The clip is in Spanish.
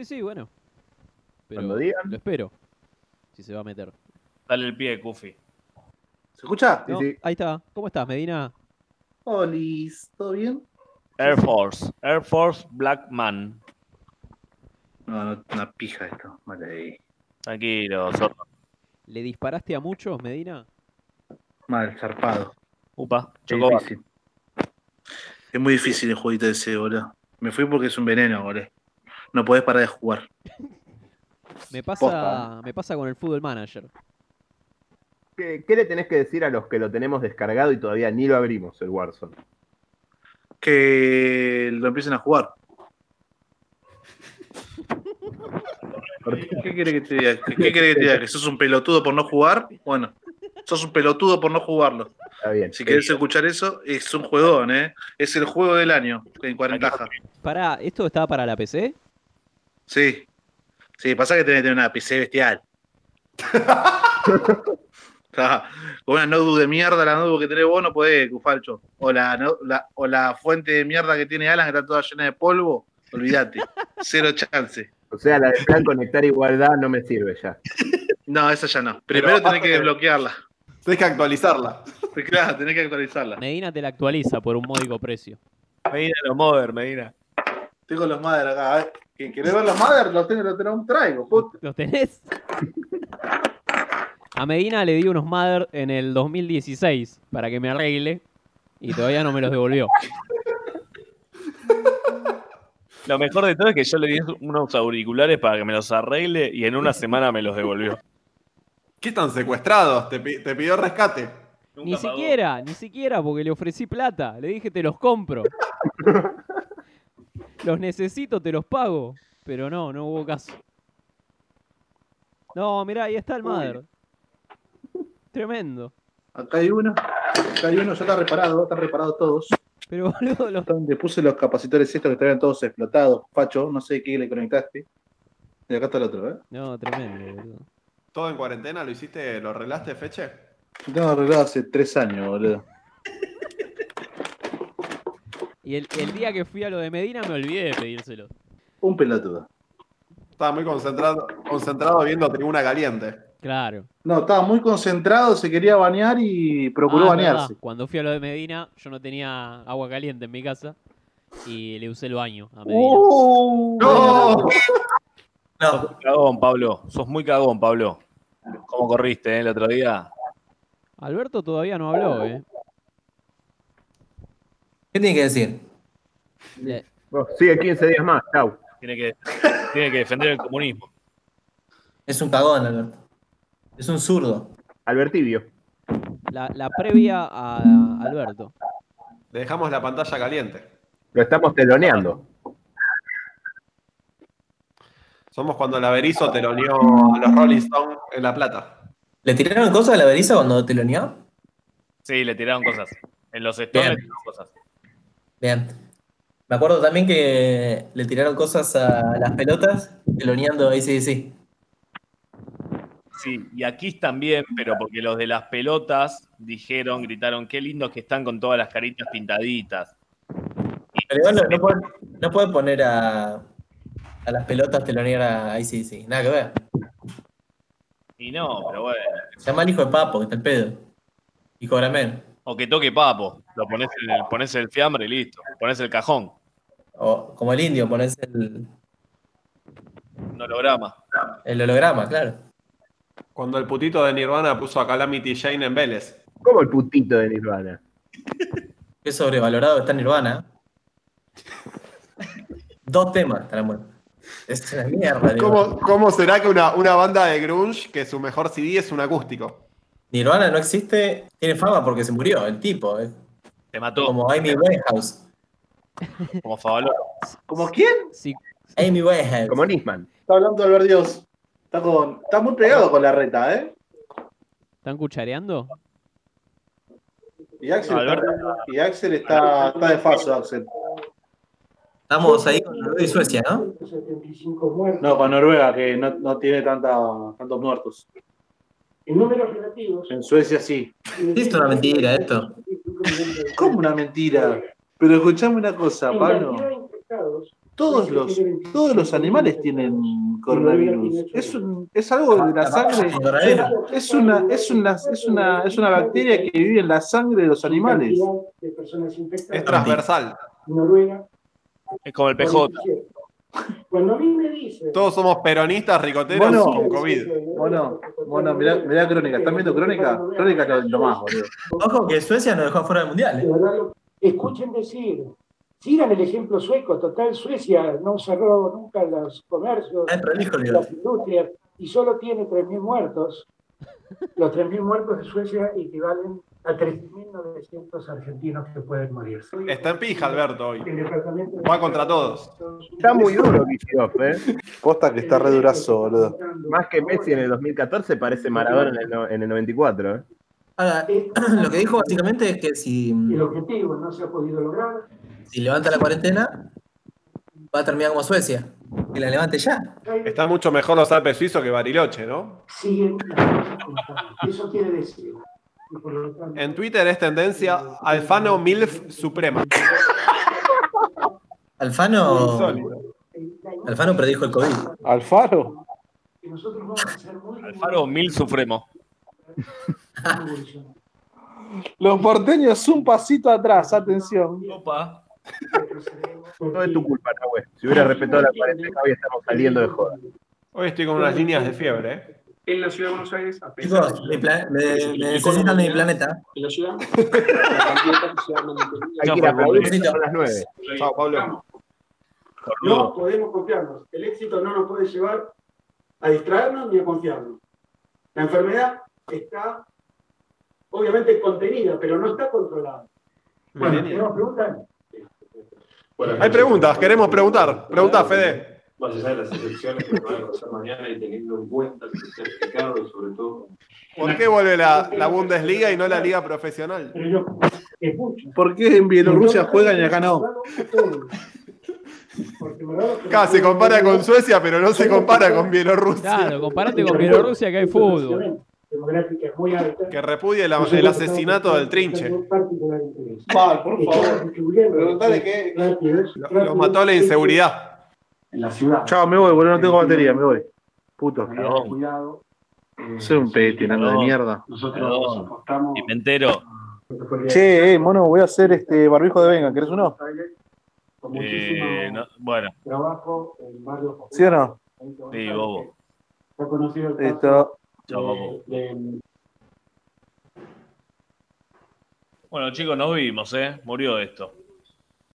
Sí, sí, bueno. Pero Cuando digan. lo espero. Si se va a meter. Dale el pie, Kufi. ¿Se escucha? No, sí. Ahí está. ¿Cómo estás, Medina? Olis, ¿todo bien? Air Force. Air Force Black Man. No, no, una pija esto. Vale ahí. Tranquilo, zorro. ¿Le disparaste a muchos, Medina? Mal, zarpado. Upa, Es chocó. difícil. Es muy difícil el jueguito ese, boludo. Me fui porque es un veneno, boludo. No podés parar de jugar. Me pasa, Posta. me pasa con el Football Manager. ¿Qué, qué le tenés que decir a los que lo tenemos descargado y todavía ni lo abrimos, el Warzone? Que lo empiecen a jugar. ¿Qué querés que te diga? ¿Qué, qué querés que te diga? ¿Que sos un pelotudo por no jugar? Bueno, sos un pelotudo por no jugarlo. Está bien. Si querés escuchar eso, es un juegón, ¿eh? Es el juego del año en 40 Pará, ¿esto estaba para la PC? Sí. Sí, pasa que tenés que tener una PC bestial. Con una notebook de mierda, la notebook que tenés vos no podés, Cufalcho. O la, no- la- o la fuente de mierda que tiene Alan, que está toda llena de polvo, olvídate. Cero chance. O sea, la de plan conectar igualdad no me sirve ya. No, esa ya no. Primero tenés aparte que que- desbloquearla. Tienes que actualizarla. Claro, tenés que actualizarla. Medina te la actualiza por un módico precio. Medina los Mother, Medina. Tengo los Mother acá. a ver. ¿Qué- ¿Querés ver los Mother? Los tengo, los tengo, traigo, puta. ¿Los tenés? A Medina le di unos Mother en el 2016 para que me arregle y todavía no me los devolvió. Lo mejor de todo es que yo le di unos auriculares para que me los arregle y en una semana me los devolvió. ¿Qué están secuestrados? Te, pi- te pidió rescate. Ni pagó. siquiera, ni siquiera, porque le ofrecí plata. Le dije, te los compro. Los necesito, te los pago. Pero no, no hubo caso. No, mirá, ahí está el Mother. Tremendo. Acá hay uno. Acá hay uno, ya está reparado, están reparados todos. Pero boludo, los- Le puse los capacitores estos que estaban todos explotados, Pacho, no sé qué le conectaste. Y acá está el otro, ¿eh? No, tremendo, boludo. ¿Todo en cuarentena? ¿Lo hiciste? ¿Lo arreglaste, Feche? Tengo arreglado hace tres años, boludo. Y el, el día que fui a lo de Medina me olvidé de pedírselo. Un pelotudo. Estaba muy concentrado, concentrado viendo Tribuna Caliente. Claro. No, estaba muy concentrado, se quería bañar y procuró Ah, bañarse. verdad. Cuando fui a lo de Medina, yo no tenía agua caliente en mi casa y le usé el baño a Medina. ¡Oh! ¡No! Sos cagón, Pablo. Sos muy cagón, Pablo. ¿Cómo corriste eh, el otro día? Alberto todavía no habló, ¿eh? ¿Qué tiene que decir? Oh, sigue 15 días más, chau. Tiene que, tiene que defender el comunismo. Es un cagón, Alberto. Es un zurdo. Albertibio. La, la previa a Alberto. Le dejamos la pantalla caliente. Lo estamos teloneando. Somos cuando la Berizo teloneó a los Rolling Stones en La Plata. ¿Le tiraron cosas a la beriza cuando te lo unió? Sí, le tiraron cosas. En los stones le tiraron cosas. Bien. Me acuerdo también que le tiraron cosas a las pelotas teloneando ACDC. Sí, y aquí también, pero porque los de las pelotas dijeron, gritaron, qué lindos que están con todas las caritas pintaditas. Pero igual no, no pueden, no pueden poner a, a las pelotas telonear a ACDC. Nada que ver. Y no, pero bueno. Se llama el hijo de Papo, que está el pedo. Hijo de. O que toque papo. Lo pones en el, pones el fiambre y listo. Pones el cajón. O como el indio, pones el, Un holograma. el holograma, claro. Cuando el putito de Nirvana puso a Calamity Jane en Vélez. Como el putito de Nirvana. Qué sobrevalorado está Nirvana. Dos temas estarán buenos. Es una mierda. ¿Cómo, cómo será que una, una banda de grunge, que su mejor CD es un acústico? Nirvana no existe, tiene fama porque se murió el tipo, eh. Te mató como, como Amy Winehouse. Favaloro. ¿Como quién? Sí, Amy Winehouse. Como Nisman. Está hablando Albert Dios. Está, con, está muy pegado con la reta, ¿eh? ¿Están cuchareando? Y Axel, Alberto. está, y Axel está, está de faso, Axel. Estamos ahí con Noruega y Suecia, ¿no? No, con Noruega, que no, no tiene tanta, tantos muertos. En números relativos. En Suecia sí. Es una mentira esto. ¿Cómo una mentira? Pero escuchame una cosa, En Pablo. todos los, todos los animales tienen coronavirus. Es, un- es algo de la sangre. Es una, es, una, es, una, es una bacteria que vive en la sangre de los animales. Es transversal. Noruega. Es como el PJ. Cuando a mí me dicen. Todos somos peronistas ricoteros Bueno. con COVID. Bueno, bueno, mirá, mirá Crónica. ¿Están viendo Crónica? Crónica es lo, lo más, boludo. Ojo que Suecia nos dejó fuera del mundial. ¿eh? escuchen decir. Sigan el ejemplo sueco. Total, Suecia no cerró nunca los comercios, video. las industrias, y solo tiene 3.000 muertos. Los 3.000 muertos de Suecia equivalen a 13.900 argentinos que pueden morir. Está en pija, Alberto, hoy. El departamento de- Va contra todos. Está muy duro Kicillof, ¿eh? Posta que está re durazo, boludo. Más que Messi en el 2014 parece Maradona en el, no- en el 94, ¿eh? Ahora, lo que dijo básicamente es que si, El objetivo no se ha podido lograr. si levanta la cuarentena, va a terminar como Suecia. Que la levante ya. Están mucho mejor los Alpes suizos que Bariloche, ¿no? Están. Eso quiere decir. En Twitter es tendencia Alfano MILF Suprema. Alfano. Alfano predijo el COVID. Alfaro. Alfaro Mil Supremo. Los porteños un pasito atrás, atención. Opa. No es tu culpa, Nahue. Si hubiera respetado la cuarentena, hoy estamos saliendo de joda. Hoy estoy con unas líneas de fiebre, ¿eh? En la ciudad de Buenos Aires, a pesar Chicos, pla- me, me necesitan de mi planeta. de la ciudad, la cantidad que se hablan de COVID. Hay que ir a aplaudir, son las 9. Chao, Pablo. No podemos confiarnos. El éxito no nos puede llevar a distraernos ni a confiarnos. La enfermedad está obviamente contenida, pero no está controlada. Bueno. ¿tenemos preguntas? Hay preguntas, queremos preguntar. Pregunta, Fede. Más allá de las elecciones que van a pasar mañana y teniendo en cuenta que se ha y sobre todo ¿Por qué vuelve la, la Bundesliga y no la liga profesional? Pero yo escucho. ¿Por qué en Bielorrusia juegan y acá no? Acá se compara con Suecia, pero no se compara con Bielorrusia. Claro, comparate con Bielorrusia que hay fútbol. Demográfica es muy alta. Que repudie la- el asesinato del trinche. Particular interés. Mal, por favor. Preguntale qué- Lo, lo mató la inseguridad. En la ciudad. Chao, me voy, boludo, no tengo batería, me voy. Puto. Cuidado. Eh, Soy un pete, nano de mierda. Nosotros Perdón. apostamos. Pimentero. Che, eh, mono, voy a hacer este barbijo de venga, ¿querés uno? Con muchísimo Eh, no- bueno, trabajo en barrios ¿Sí o no? sí, bobo. Está de- de- Bueno, chicos, nos vimos, ¿eh? Murió esto.